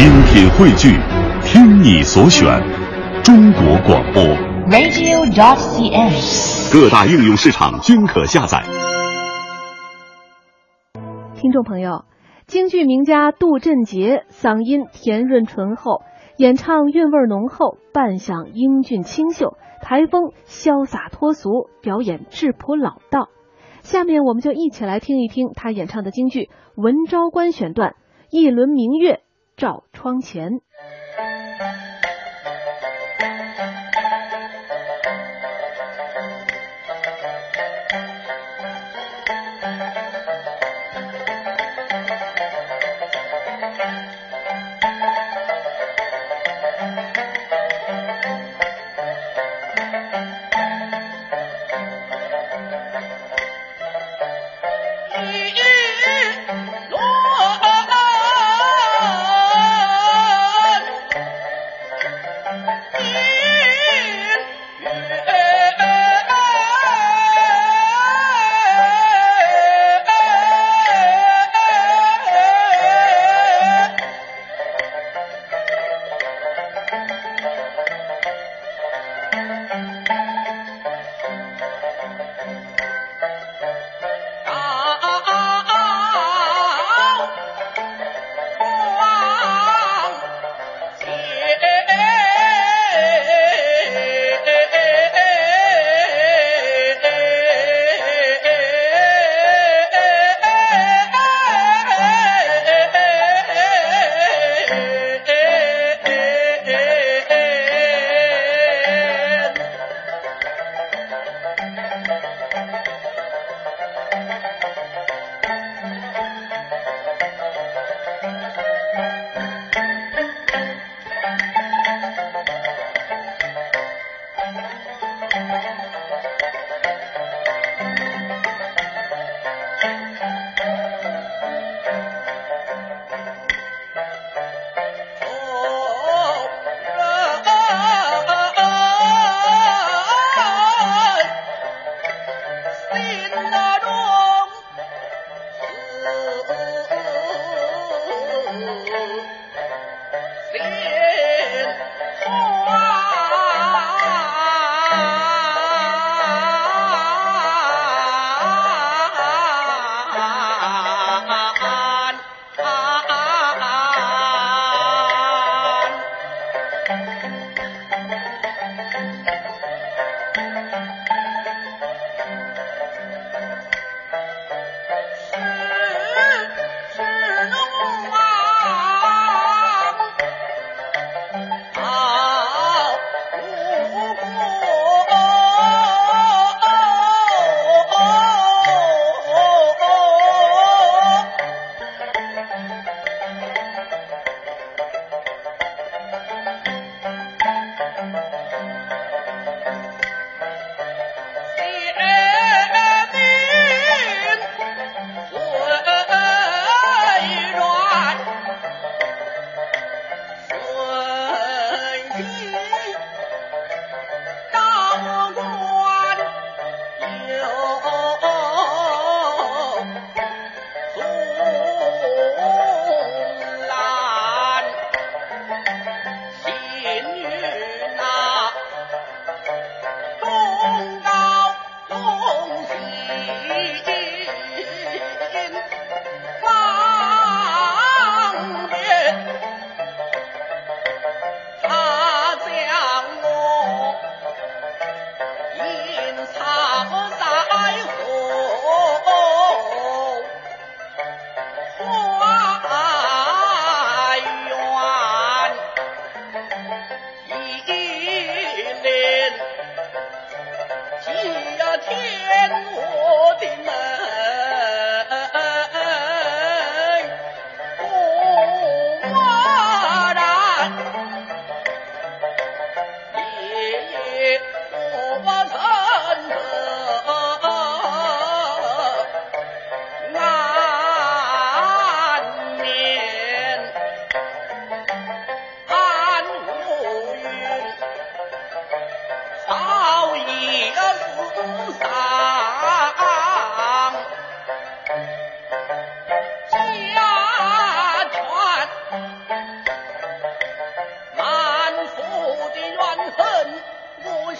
精品汇聚，听你所选，中国广播。radio.cn。各大应用市场均可下载。听众朋友，京剧名家杜振杰嗓音甜润醇厚，演唱韵味浓厚，扮相英俊清秀，台风潇洒脱俗，表演质朴老道。下面我们就一起来听一听他演唱的京剧《文昭关》选段：一轮明月照窗前。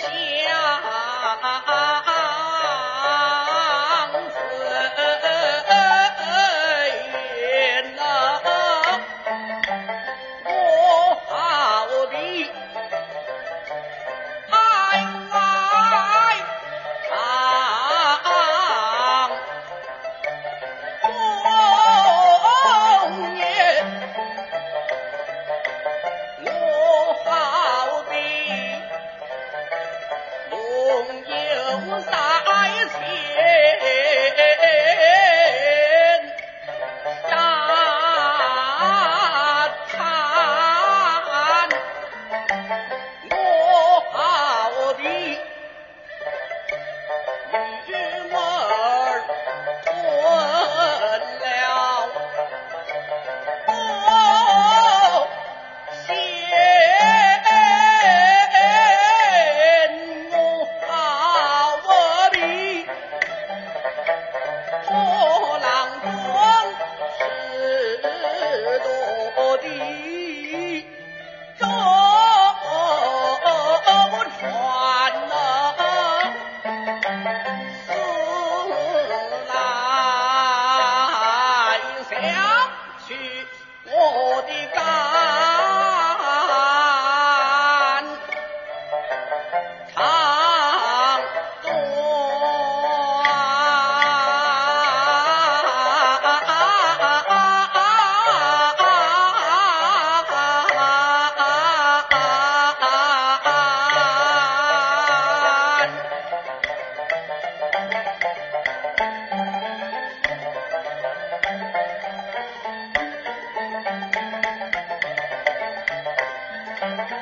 下救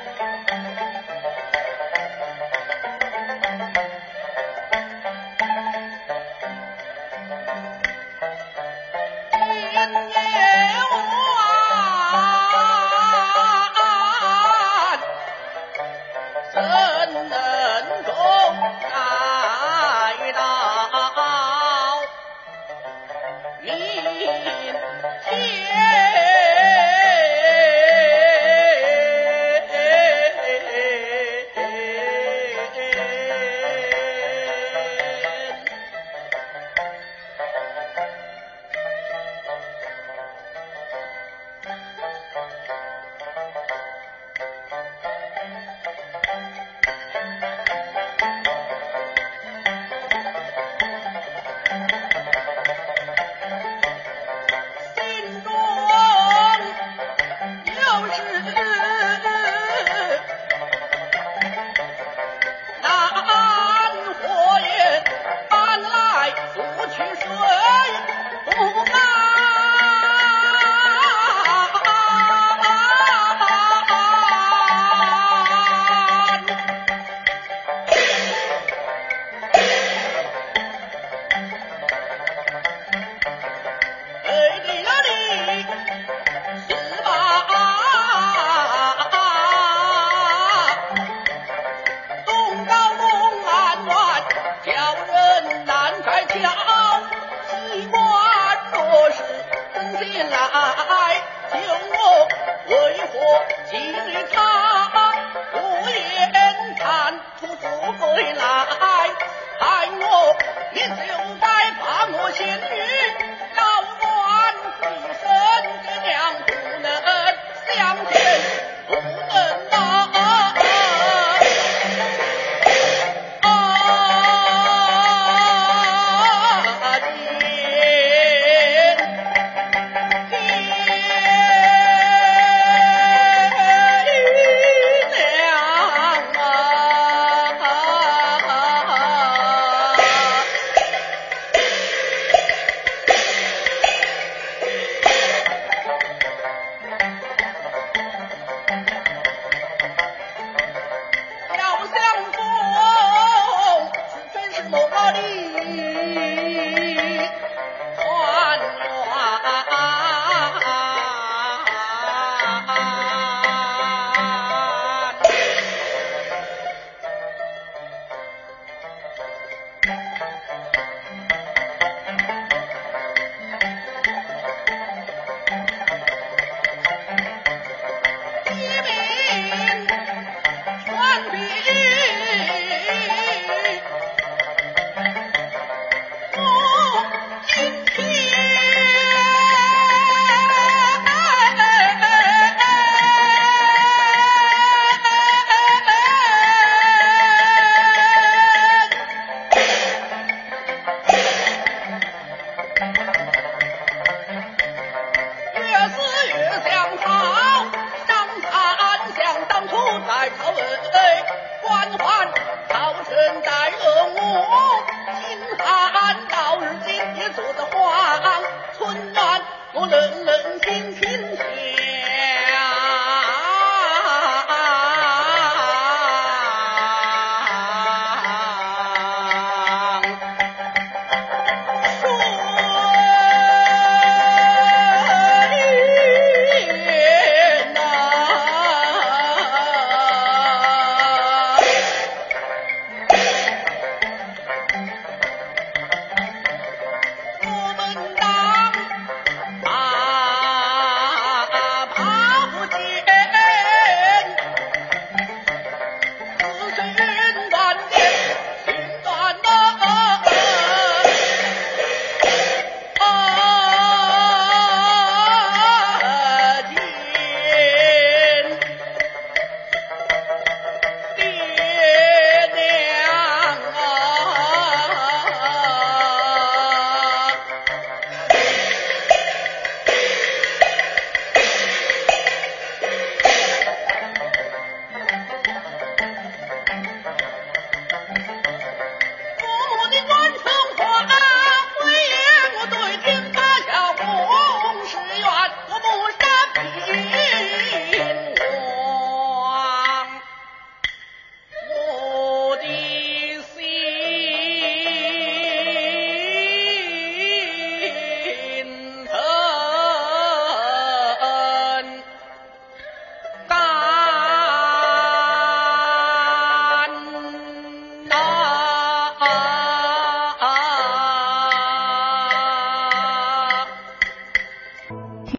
今日。